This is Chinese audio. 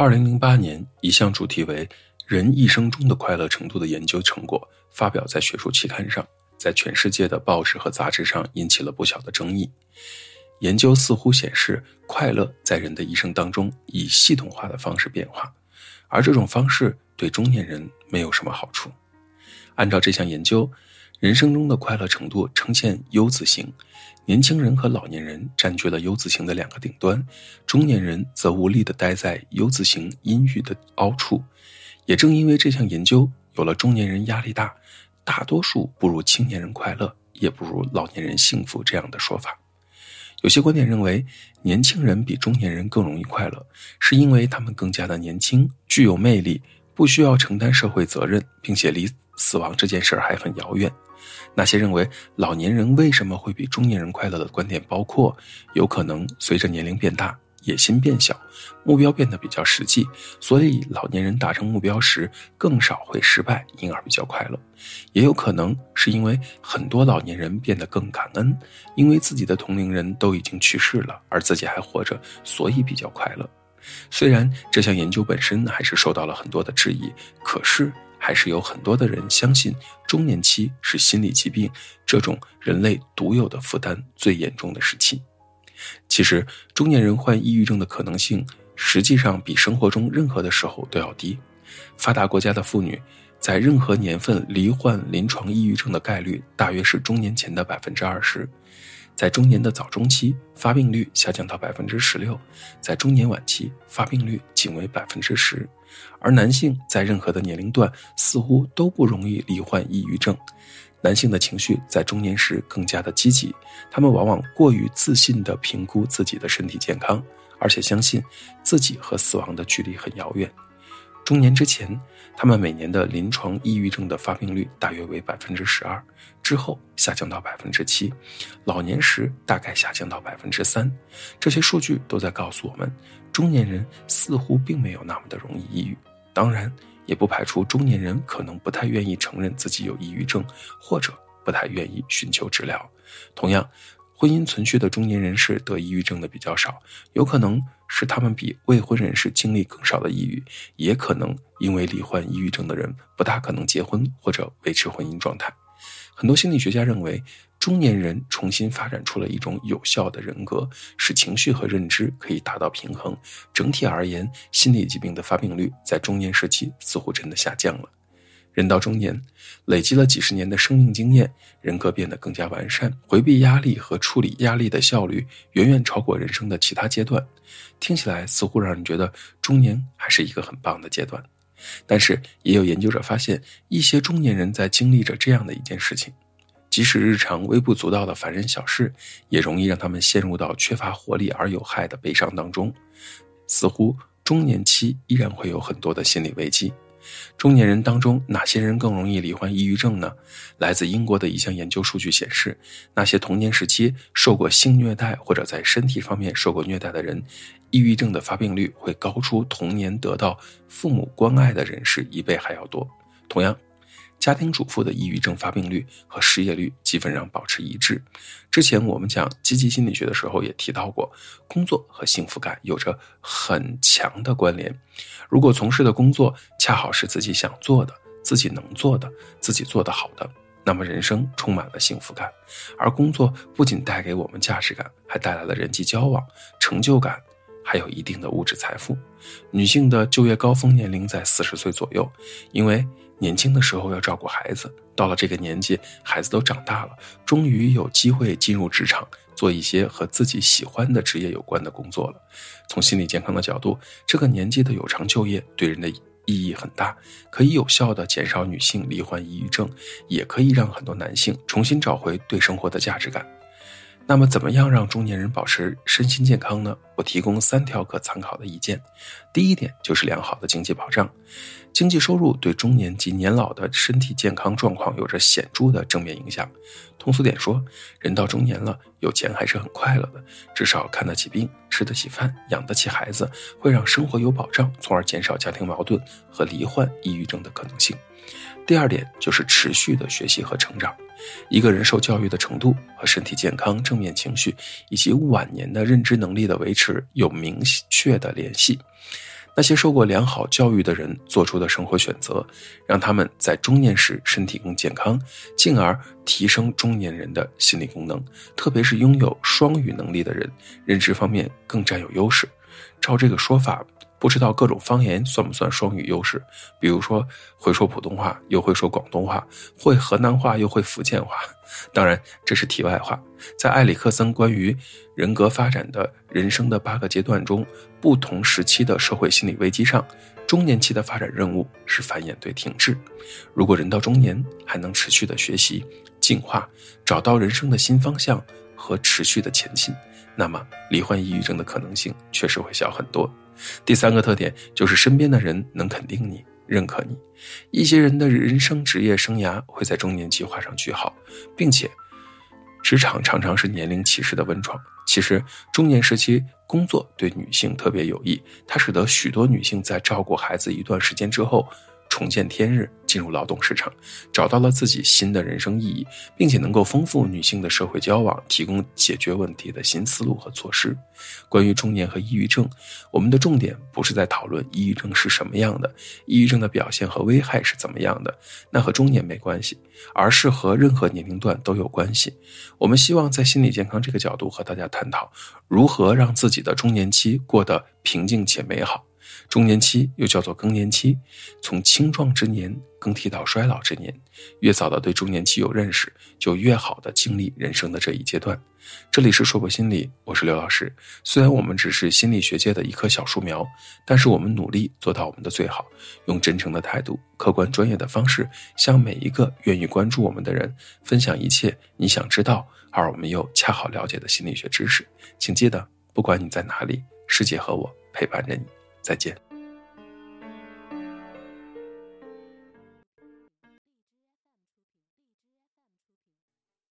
二零零八年，一项主题为“人一生中的快乐程度”的研究成果发表在学术期刊上，在全世界的报纸和杂志上引起了不小的争议。研究似乎显示，快乐在人的一生当中以系统化的方式变化，而这种方式对中年人没有什么好处。按照这项研究，人生中的快乐程度呈现 U 字形。年轻人和老年人占据了 U 字形的两个顶端，中年人则无力地待在 U 字形阴郁的凹处。也正因为这项研究，有了中年人压力大，大多数不如青年人快乐，也不如老年人幸福这样的说法。有些观点认为，年轻人比中年人更容易快乐，是因为他们更加的年轻，具有魅力，不需要承担社会责任，并且离死亡这件事儿还很遥远。那些认为老年人为什么会比中年人快乐的观点，包括有可能随着年龄变大，野心变小，目标变得比较实际，所以老年人达成目标时更少会失败，因而比较快乐；也有可能是因为很多老年人变得更感恩，因为自己的同龄人都已经去世了，而自己还活着，所以比较快乐。虽然这项研究本身还是受到了很多的质疑，可是。还是有很多的人相信，中年期是心理疾病这种人类独有的负担最严重的时期。其实，中年人患抑郁症的可能性，实际上比生活中任何的时候都要低。发达国家的妇女，在任何年份罹患临床抑郁症的概率，大约是中年前的百分之二十。在中年的早中期，发病率下降到百分之十六；在中年晚期，发病率仅为百分之十。而男性在任何的年龄段似乎都不容易罹患抑郁症。男性的情绪在中年时更加的积极，他们往往过于自信地评估自己的身体健康，而且相信自己和死亡的距离很遥远。中年之前，他们每年的临床抑郁症的发病率大约为百分之十二，之后下降到百分之七，老年时大概下降到百分之三。这些数据都在告诉我们，中年人似乎并没有那么的容易抑郁。当然，也不排除中年人可能不太愿意承认自己有抑郁症，或者不太愿意寻求治疗。同样。婚姻存续的中年人士得抑郁症的比较少，有可能是他们比未婚人士经历更少的抑郁，也可能因为罹患抑郁症的人不大可能结婚或者维持婚姻状态。很多心理学家认为，中年人重新发展出了一种有效的人格，使情绪和认知可以达到平衡。整体而言，心理疾病的发病率在中年时期似乎真的下降了。人到中年，累积了几十年的生命经验，人格变得更加完善，回避压力和处理压力的效率远远超过人生的其他阶段。听起来似乎让人觉得中年还是一个很棒的阶段，但是也有研究者发现，一些中年人在经历着这样的一件事情：即使日常微不足道的烦人小事，也容易让他们陷入到缺乏活力而有害的悲伤当中。似乎中年期依然会有很多的心理危机。中年人当中，哪些人更容易罹患抑郁症呢？来自英国的一项研究数据显示，那些童年时期受过性虐待或者在身体方面受过虐待的人，抑郁症的发病率会高出童年得到父母关爱的人士一倍还要多。同样。家庭主妇的抑郁症发病率和失业率基本上保持一致。之前我们讲积极心理学的时候也提到过，工作和幸福感有着很强的关联。如果从事的工作恰好是自己想做的、自己能做的、自己做得好的，那么人生充满了幸福感。而工作不仅带给我们价值感，还带来了人际交往、成就感，还有一定的物质财富。女性的就业高峰年龄在四十岁左右，因为。年轻的时候要照顾孩子，到了这个年纪，孩子都长大了，终于有机会进入职场，做一些和自己喜欢的职业有关的工作了。从心理健康的角度，这个年纪的有偿就业对人的意义很大，可以有效的减少女性罹患抑郁症，也可以让很多男性重新找回对生活的价值感。那么，怎么样让中年人保持身心健康呢？我提供三条可参考的意见。第一点就是良好的经济保障。经济收入对中年及年老的身体健康状况有着显著的正面影响。通俗点说，人到中年了，有钱还是很快乐的，至少看得起病、吃得起饭、养得起孩子，会让生活有保障，从而减少家庭矛盾和罹患抑郁症的可能性。第二点就是持续的学习和成长。一个人受教育的程度和身体健康、正面情绪以及晚年的认知能力的维持有明确的联系。那些受过良好教育的人做出的生活选择，让他们在中年时身体更健康，进而提升中年人的心理功能。特别是拥有双语能力的人，认知方面更占有优势。照这个说法。不知道各种方言算不算双语优势？比如说会说普通话又会说广东话，会河南话又会福建话。当然这是题外话。在埃里克森关于人格发展的人生的八个阶段中，不同时期的社会心理危机上，中年期的发展任务是繁衍对停滞。如果人到中年还能持续的学习进化，找到人生的新方向和持续的前进，那么罹患抑郁症的可能性确实会小很多。第三个特点就是身边的人能肯定你、认可你。一些人的人生职业生涯会在中年期画上句号，并且，职场常常是年龄歧视的温床。其实，中年时期工作对女性特别有益，它使得许多女性在照顾孩子一段时间之后。重见天日，进入劳动市场，找到了自己新的人生意义，并且能够丰富女性的社会交往，提供解决问题的新思路和措施。关于中年和抑郁症，我们的重点不是在讨论抑郁症是什么样的，抑郁症的表现和危害是怎么样的，那和中年没关系，而是和任何年龄段都有关系。我们希望在心理健康这个角度和大家探讨，如何让自己的中年期过得平静且美好。中年期又叫做更年期，从青壮之年更替到衰老之年，越早的对中年期有认识，就越好的经历人生的这一阶段。这里是说博心理，我是刘老师。虽然我们只是心理学界的一棵小树苗，但是我们努力做到我们的最好，用真诚的态度、客观专业的方式，向每一个愿意关注我们的人分享一切你想知道而我们又恰好了解的心理学知识。请记得，不管你在哪里，世界和我陪伴着你。再见。